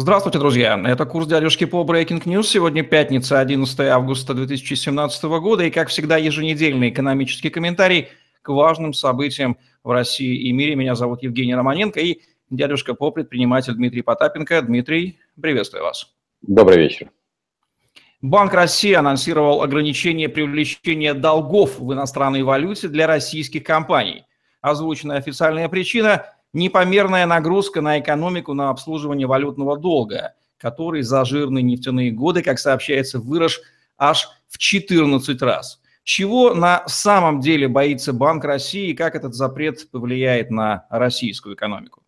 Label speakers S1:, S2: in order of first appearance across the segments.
S1: Здравствуйте, друзья. Это курс дядюшки по Breaking News. Сегодня пятница, 11 августа 2017 года. И, как всегда, еженедельный экономический комментарий к важным событиям в России и мире. Меня зовут Евгений Романенко и дядюшка по предприниматель Дмитрий Потапенко. Дмитрий, приветствую вас.
S2: Добрый вечер.
S1: Банк России анонсировал ограничение привлечения долгов в иностранной валюте для российских компаний. Озвученная официальная причина – непомерная нагрузка на экономику на обслуживание валютного долга, который за жирные нефтяные годы, как сообщается, вырос аж в 14 раз. Чего на самом деле боится Банк России и как этот запрет повлияет на российскую экономику?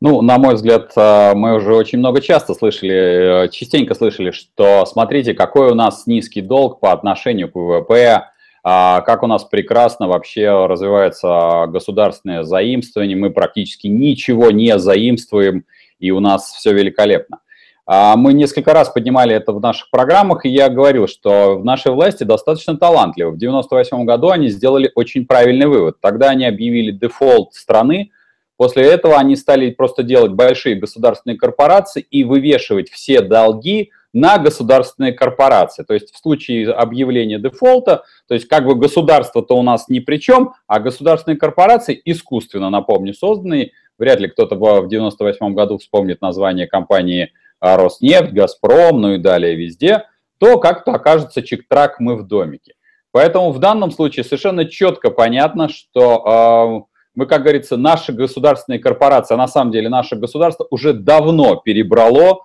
S2: Ну, на мой взгляд, э, мы уже очень много часто слышали, э, частенько слышали, что смотрите, какой у нас низкий долг по отношению к ВВП, а как у нас прекрасно вообще развивается государственное заимствование, мы практически ничего не заимствуем, и у нас все великолепно. А мы несколько раз поднимали это в наших программах, и я говорил, что в нашей власти достаточно талантливо. В 1998 году они сделали очень правильный вывод. Тогда они объявили дефолт страны, после этого они стали просто делать большие государственные корпорации и вывешивать все долги на государственные корпорации. То есть в случае объявления дефолта, то есть как бы государство-то у нас ни при чем, а государственные корпорации искусственно, напомню, созданные, вряд ли кто-то в 98 году вспомнит название компании а, Роснефть, Газпром, ну и далее везде, то как-то окажется чик-трак мы в домике. Поэтому в данном случае совершенно четко понятно, что э, мы, как говорится, наши государственные корпорации, а на самом деле наше государство уже давно перебрало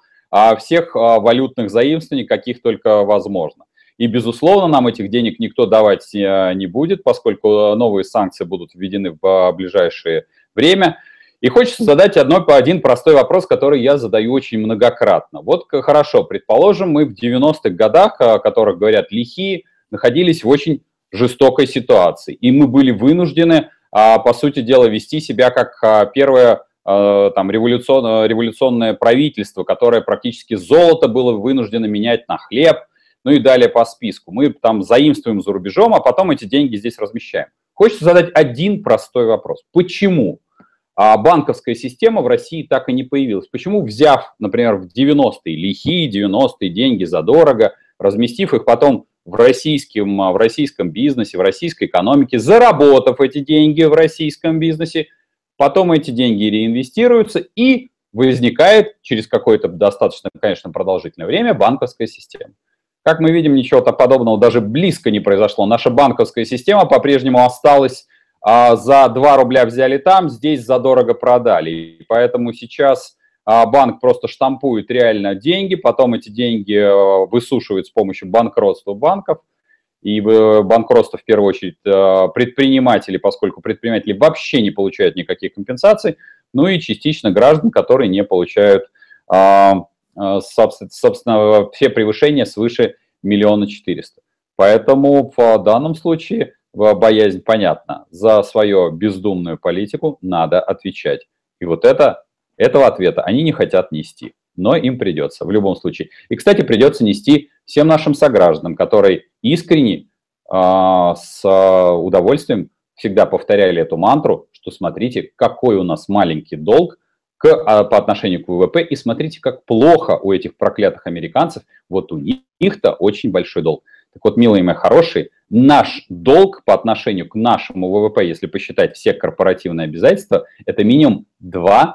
S2: всех а, валютных заимствований, каких только возможно. И, безусловно, нам этих денег никто давать э, не будет, поскольку новые санкции будут введены в а, ближайшее время. И хочется задать одно, один простой вопрос, который я задаю очень многократно. Вот хорошо, предположим, мы в 90-х годах, о которых говорят лихие, находились в очень жестокой ситуации. И мы были вынуждены, по сути дела, вести себя как первая Э, там революционное, революционное правительство, которое практически золото было вынуждено менять на хлеб, ну и далее по списку. Мы там заимствуем за рубежом, а потом эти деньги здесь размещаем. Хочется задать один простой вопрос. Почему а банковская система в России так и не появилась? Почему, взяв, например, в 90-е, лихие 90-е деньги задорого, разместив их потом в российском, в российском бизнесе, в российской экономике, заработав эти деньги в российском бизнесе, потом эти деньги реинвестируются и возникает через какое-то достаточно, конечно, продолжительное время банковская система. Как мы видим, ничего подобного даже близко не произошло. Наша банковская система по-прежнему осталась а, за 2 рубля взяли там, здесь задорого продали. И поэтому сейчас а, банк просто штампует реально деньги, потом эти деньги а, высушивают с помощью банкротства банков, и банкротство в первую очередь э, предприниматели, поскольку предприниматели вообще не получают никаких компенсаций, ну и частично граждан, которые не получают, а, а, собственно, все превышения свыше миллиона четыреста. Поэтому в данном случае боязнь понятна. За свою бездумную политику надо отвечать. И вот это, этого ответа они не хотят нести но им придется в любом случае. И, кстати, придется нести всем нашим согражданам, которые искренне, э, с удовольствием всегда повторяли эту мантру, что смотрите, какой у нас маленький долг к, а, по отношению к ВВП, и смотрите, как плохо у этих проклятых американцев, вот у них-то очень большой долг. Так вот, милые мои хорошие, наш долг по отношению к нашему ВВП, если посчитать все корпоративные обязательства, это минимум 2-3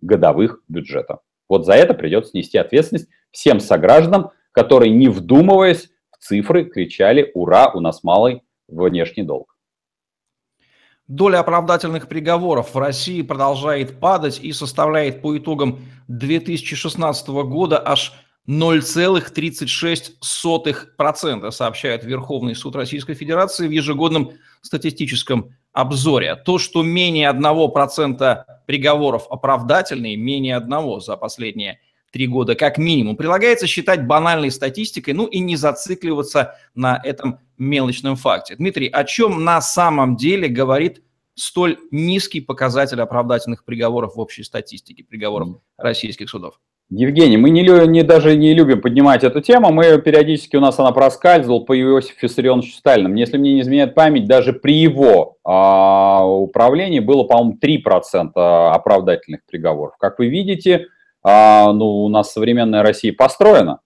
S2: годовых бюджета. Вот за это придется нести ответственность всем согражданам, которые, не вдумываясь в цифры, кричали «Ура, у нас малый внешний долг».
S1: Доля оправдательных приговоров в России продолжает падать и составляет по итогам 2016 года аж 0,36%, сообщает Верховный суд Российской Федерации в ежегодном статистическом обзоре. То, что менее 1% приговоров оправдательные, менее одного за последние три года как минимум, прилагается считать банальной статистикой, ну и не зацикливаться на этом мелочном факте. Дмитрий, о чем на самом деле говорит столь низкий показатель оправдательных приговоров в общей статистике, приговоров российских судов?
S2: Евгений, мы не, не, даже не любим поднимать эту тему, мы периодически, у нас она проскальзывала по Иосифу Виссарионовичу Сталину. Если мне не изменяет память, даже при его а, управлении было, по-моему, 3% оправдательных приговоров. Как вы видите, а, ну, у нас современная Россия построена.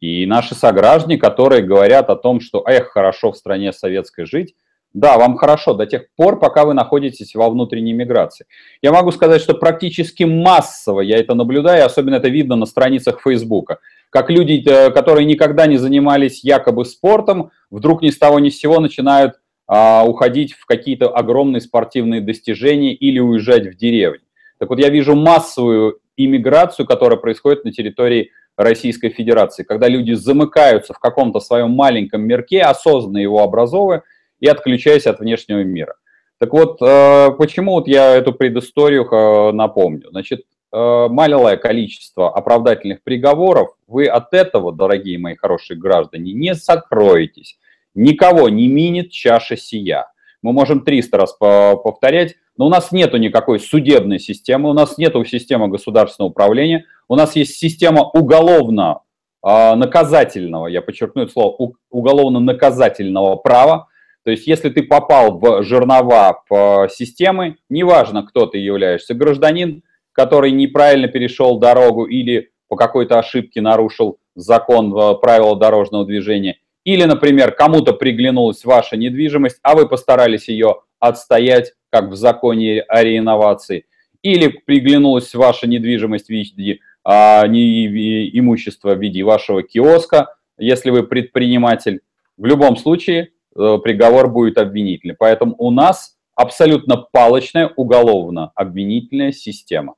S2: И наши сограждане, которые говорят о том, что эх, хорошо в стране советской жить, да, вам хорошо до тех пор, пока вы находитесь во внутренней миграции. Я могу сказать, что практически массово я это наблюдаю, особенно это видно на страницах Фейсбука. Как люди, э, которые никогда не занимались якобы спортом, вдруг ни с того ни с сего начинают а, уходить в какие-то огромные спортивные достижения или уезжать в деревню. Так вот, я вижу массовую иммиграцию, которая происходит на территории Российской Федерации, когда люди замыкаются в каком-то своем маленьком мирке, осознанно его образовывая, и отключаясь от внешнего мира. Так вот, э, почему вот я эту предысторию э, напомню? Значит, э, малое количество оправдательных приговоров, вы от этого, дорогие мои хорошие граждане, не сокроетесь. Никого не минит чаша сия. Мы можем 300 раз повторять, но у нас нет никакой судебной системы, у нас нет системы государственного управления, у нас есть система уголовно-наказательного, я подчеркну это слово, уголовно-наказательного права, то есть если ты попал в жернова системы, неважно, кто ты являешься, гражданин, который неправильно перешел дорогу или по какой-то ошибке нарушил закон э, правила дорожного движения, или, например, кому-то приглянулась ваша недвижимость, а вы постарались ее отстоять, как в законе о реинновации, или приглянулась ваша недвижимость в виде а, не, имущества в виде вашего киоска, если вы предприниматель, в любом случае Э, приговор будет обвинительный. Поэтому у нас абсолютно палочная уголовно-обвинительная система.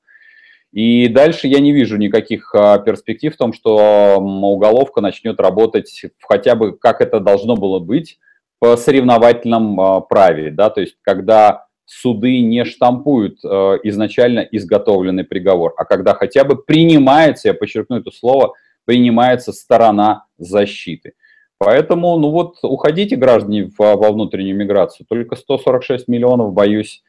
S2: И дальше я не вижу никаких а, перспектив в том, что уголовка начнет работать хотя бы как это должно было быть по соревновательном а, праве, да, то есть когда суды не штампуют э, изначально изготовленный приговор, а когда хотя бы принимается, я подчеркну это слово, принимается сторона защиты. Поэтому, ну вот, уходите, граждане, во внутреннюю миграцию. Только 146 миллионов, боюсь,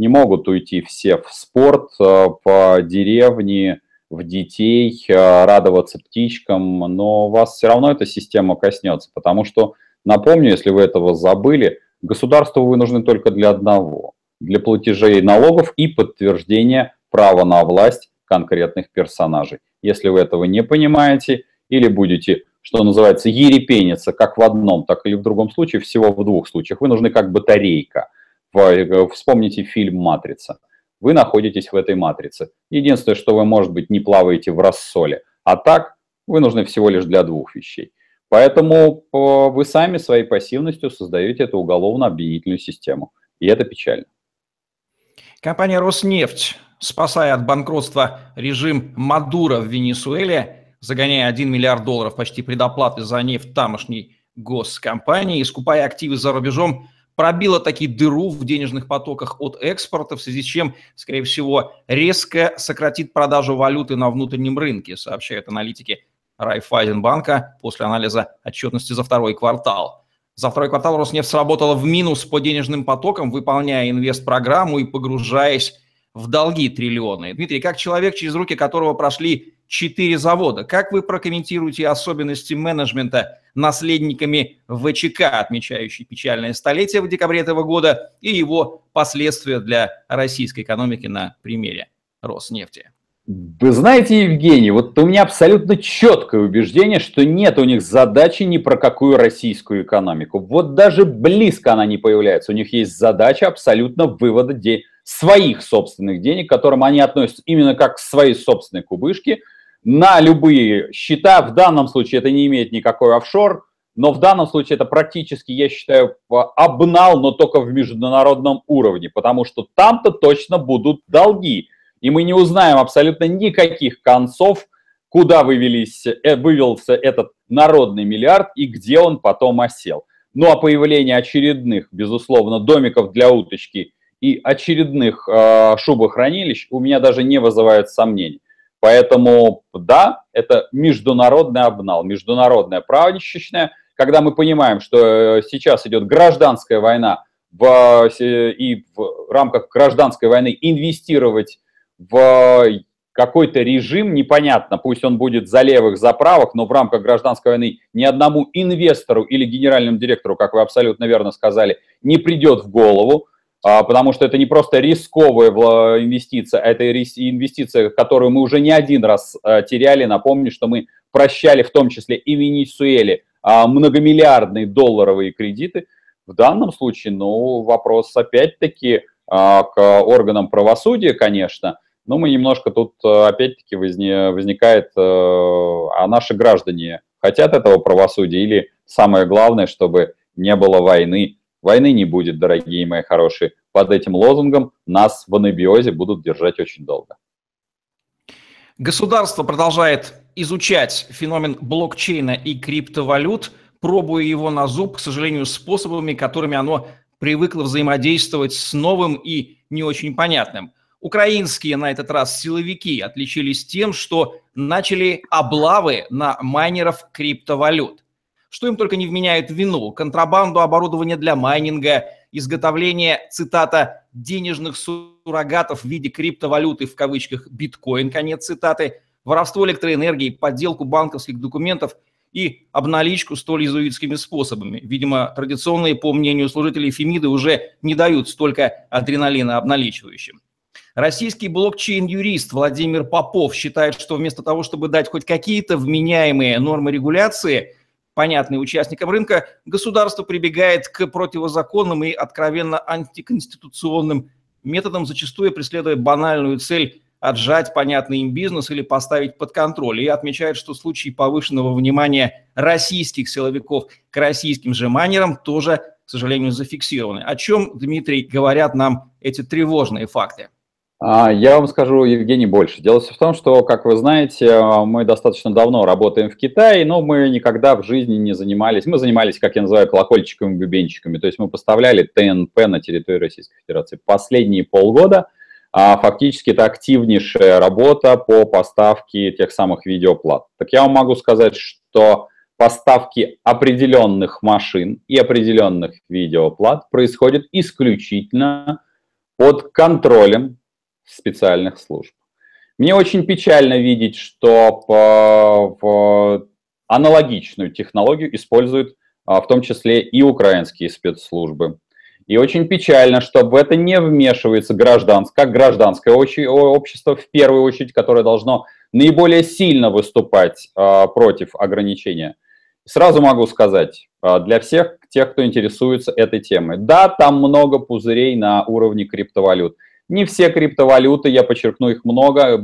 S2: не могут уйти все в спорт, э, по деревне, в детей, э, радоваться птичкам, но вас все равно эта система коснется, потому что, напомню, если вы этого забыли, государству вы нужны только для одного, для платежей налогов и подтверждения права на власть конкретных персонажей. Если вы этого не понимаете или будете что называется, ерепениться как в одном, так и в другом случае, всего в двух случаях. Вы нужны как батарейка. Э, вспомните фильм «Матрица». Вы находитесь в этой матрице. Единственное, что вы, может быть, не плаваете в рассоле. А так вы нужны всего лишь для двух вещей. Поэтому э, вы сами своей пассивностью создаете эту уголовно-обвинительную систему. И это печально.
S1: Компания «Роснефть», спасая от банкротства режим Мадура в Венесуэле, загоняя 1 миллиард долларов почти предоплаты за нефть тамошней госкомпании, скупая активы за рубежом, пробила таки дыру в денежных потоках от экспорта, в связи с чем, скорее всего, резко сократит продажу валюты на внутреннем рынке, сообщают аналитики Райфайзенбанка после анализа отчетности за второй квартал. За второй квартал Роснефть сработала в минус по денежным потокам, выполняя инвестпрограмму и погружаясь в долги триллионы. Дмитрий, как человек, через руки которого прошли четыре завода. Как вы прокомментируете особенности менеджмента наследниками ВЧК, отмечающий печальное столетие в декабре этого года, и его последствия для российской экономики на примере Роснефти?
S2: Вы знаете, Евгений, вот у меня абсолютно четкое убеждение, что нет у них задачи ни про какую российскую экономику. Вот даже близко она не появляется. У них есть задача абсолютно вывода де- своих собственных денег, к которым они относятся именно как к своей собственной кубышке – на любые счета. В данном случае это не имеет никакой офшор, но в данном случае это практически, я считаю, обнал, но только в международном уровне, потому что там-то точно будут долги. И мы не узнаем абсолютно никаких концов, куда вывелись, э, вывелся этот народный миллиард и где он потом осел. Ну а появление очередных, безусловно, домиков для уточки и очередных э, шубохранилищ у меня даже не вызывает сомнений. Поэтому, да, это международный обнал, международная правничечная, когда мы понимаем, что э, сейчас идет гражданская война, в, и в рамках гражданской войны инвестировать в какой-то режим, непонятно, пусть он будет за левых, за правых, но в рамках гражданской войны ни одному инвестору или генеральному директору, как вы абсолютно верно сказали, не придет в голову потому что это не просто рисковая инвестиция, это инвестиция, которую мы уже не один раз а, теряли. Напомню, что мы прощали в том числе и Венесуэле а, многомиллиардные долларовые кредиты. В данном случае, ну, вопрос опять-таки к органам правосудия, конечно, но мы немножко тут опять-таки возникает, а наши граждане хотят этого правосудия или самое главное, чтобы не было войны, Войны не будет, дорогие мои хорошие. Под этим лозунгом нас в анабиозе будут держать очень долго.
S1: Государство продолжает изучать феномен блокчейна и криптовалют, пробуя его на зуб, к сожалению, способами, которыми оно привыкло взаимодействовать с новым и не очень понятным. Украинские на этот раз силовики отличились тем, что начали облавы на майнеров криптовалют что им только не вменяют вину. Контрабанду оборудования для майнинга, изготовление, цитата, денежных суррогатов в виде криптовалюты, в кавычках, биткоин, конец цитаты, воровство электроэнергии, подделку банковских документов и обналичку столь иезуитскими способами. Видимо, традиционные, по мнению служителей Фемиды, уже не дают столько адреналина обналичивающим. Российский блокчейн-юрист Владимир Попов считает, что вместо того, чтобы дать хоть какие-то вменяемые нормы регуляции – понятные участникам рынка, государство прибегает к противозаконным и откровенно антиконституционным методам, зачастую преследуя банальную цель отжать понятный им бизнес или поставить под контроль. И отмечает, что случаи повышенного внимания российских силовиков к российским же майнерам тоже, к сожалению, зафиксированы. О чем, Дмитрий, говорят нам эти тревожные факты?
S2: А, я вам скажу, Евгений, больше. Дело в том, что, как вы знаете, мы достаточно давно работаем в Китае, но мы никогда в жизни не занимались, мы занимались, как я называю, колокольчиками, бубенчиками, то есть мы поставляли ТНП на территорию Российской Федерации. Последние полгода а, фактически это активнейшая работа по поставке тех самых видеоплат. Так я вам могу сказать, что поставки определенных машин и определенных видеоплат происходят исключительно под контролем специальных служб. Мне очень печально видеть, что в аналогичную технологию используют а, в том числе и украинские спецслужбы. И очень печально, что в это не вмешивается гражданское, как гражданское общество, в первую очередь, которое должно наиболее сильно выступать а, против ограничения. Сразу могу сказать, а, для всех тех, кто интересуется этой темой, да, там много пузырей на уровне криптовалют – не все криптовалюты, я подчеркну, их много,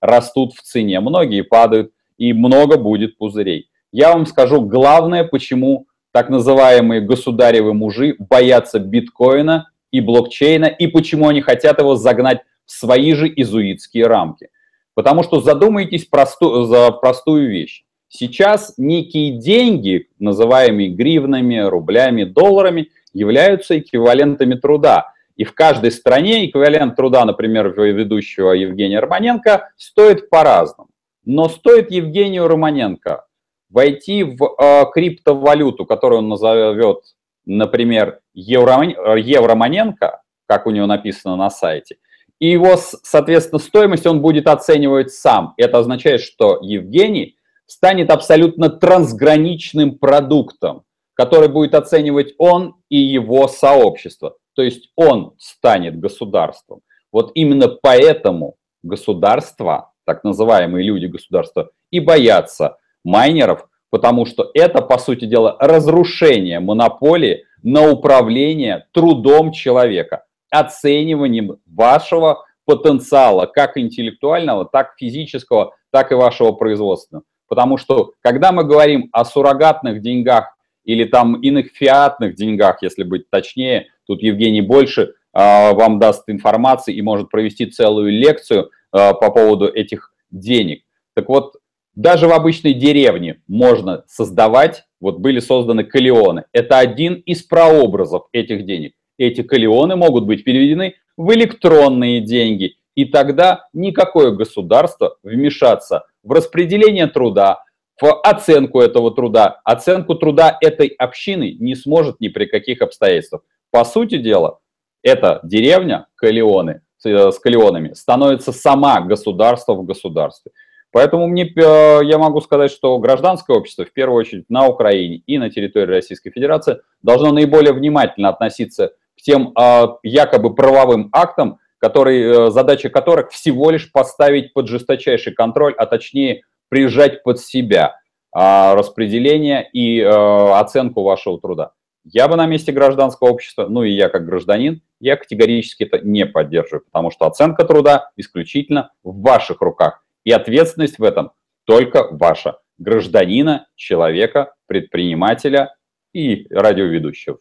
S2: растут в цене. Многие падают, и много будет пузырей. Я вам скажу главное, почему так называемые государевы мужи боятся биткоина и блокчейна, и почему они хотят его загнать в свои же изуитские рамки. Потому что задумайтесь просту, за простую вещь. Сейчас некие деньги, называемые гривнами, рублями, долларами, являются эквивалентами труда. И в каждой стране эквивалент труда, например, ведущего Евгения Романенко, стоит по-разному. Но стоит Евгению Романенко войти в э, криптовалюту, которую он назовет, например, Евро, Евроманенко, как у него написано на сайте, и его, соответственно, стоимость он будет оценивать сам. Это означает, что Евгений станет абсолютно трансграничным продуктом, который будет оценивать он и его сообщество то есть он станет государством. Вот именно поэтому государства, так называемые люди государства, и боятся майнеров, потому что это, по сути дела, разрушение монополии на управление трудом человека, оцениванием вашего потенциала, как интеллектуального, так физического, так и вашего производственного. Потому что, когда мы говорим о суррогатных деньгах или там иных фиатных деньгах, если быть точнее, Тут Евгений больше а, вам даст информации и может провести целую лекцию а, по поводу этих денег. Так вот, даже в обычной деревне можно создавать, вот были созданы калионы. Это один из прообразов этих денег. Эти калионы могут быть переведены в электронные деньги, и тогда никакое государство вмешаться в распределение труда, в оценку этого труда, оценку труда этой общины не сможет ни при каких обстоятельствах. По сути дела, эта деревня Калеоны, э, с Калеонами становится сама государство в государстве. Поэтому мне, э, я могу сказать, что гражданское общество, в первую очередь на Украине и на территории Российской Федерации, должно наиболее внимательно относиться к тем якобы правовым актам, который, задача которых всего лишь поставить под жесточайший контроль, а точнее прижать под себя распределение и оценку вашего труда. Я бы на месте гражданского общества, ну и я как гражданин, я категорически это не поддерживаю, потому что оценка труда исключительно в ваших руках. И ответственность в этом только ваша, гражданина, человека, предпринимателя и радиоведущего.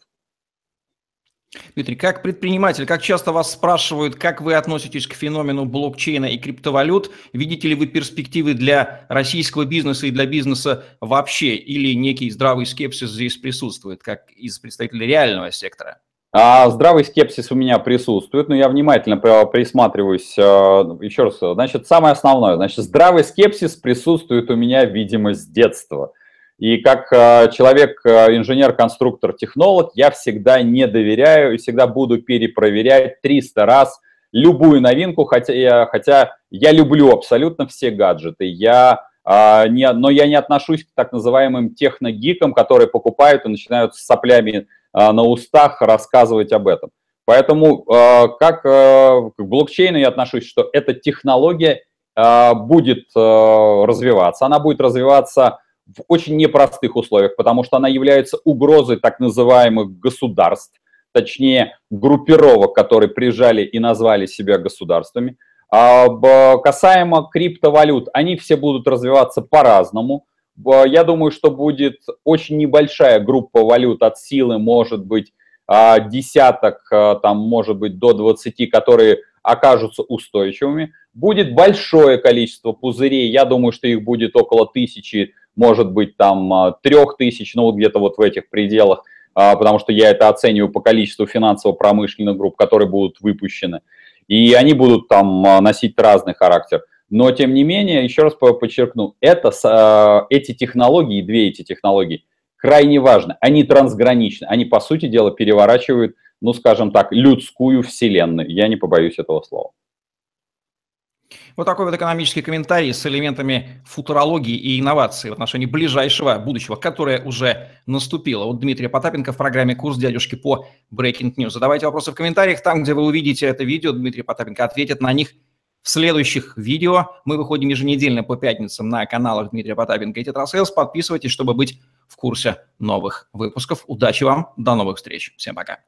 S1: Дмитрий, как предприниматель, как часто вас спрашивают, как вы относитесь к феномену блокчейна и криптовалют? Видите ли вы перспективы для российского бизнеса и для бизнеса вообще? Или некий здравый скепсис здесь присутствует, как из представителей реального сектора?
S2: А здравый скепсис у меня присутствует, но я внимательно присматриваюсь. А, еще раз, значит, самое основное, значит, здравый скепсис присутствует у меня, видимо, с детства – и как э, человек, э, инженер, конструктор, технолог, я всегда не доверяю и всегда буду перепроверять 300 раз любую новинку, хотя я, хотя я люблю абсолютно все гаджеты. Я, а, не, но я не отношусь к так называемым техногикам, которые покупают и начинают с соплями а, на устах рассказывать об этом. Поэтому а, как а, к блокчейну я отношусь, что эта технология а, будет а, развиваться. Она будет развиваться в очень непростых условиях, потому что она является угрозой так называемых государств, точнее группировок, которые прижали и назвали себя государствами. А касаемо криптовалют, они все будут развиваться по-разному. Я думаю, что будет очень небольшая группа валют от силы, может быть, а, десяток, а, там, может быть, до 20, которые окажутся устойчивыми. Будет большое количество пузырей, я думаю, что их будет около тысячи может быть там а, трех тысяч, ну вот где-то вот в этих пределах, а, потому что я это оцениваю по количеству финансово-промышленных групп, которые будут выпущены. И они будут там а, носить разный характер. Но, тем не менее, еще раз подчеркну, это, эти технологии, две эти технологии, крайне важны. Они трансграничны. Они, по сути дела, переворачивают, ну, скажем так, людскую вселенную. Я не побоюсь этого слова.
S1: Вот такой вот экономический комментарий с элементами футурологии и инноваций в отношении ближайшего будущего, которое уже наступило. Вот Дмитрий Потапенко в программе «Курс дядюшки» по Breaking News. Задавайте вопросы в комментариях. Там, где вы увидите это видео, Дмитрий Потапенко ответит на них в следующих видео. Мы выходим еженедельно по пятницам на каналах Дмитрия Потапенко и Тетрасейлс. Подписывайтесь, чтобы быть в курсе новых выпусков. Удачи вам, до новых встреч. Всем пока.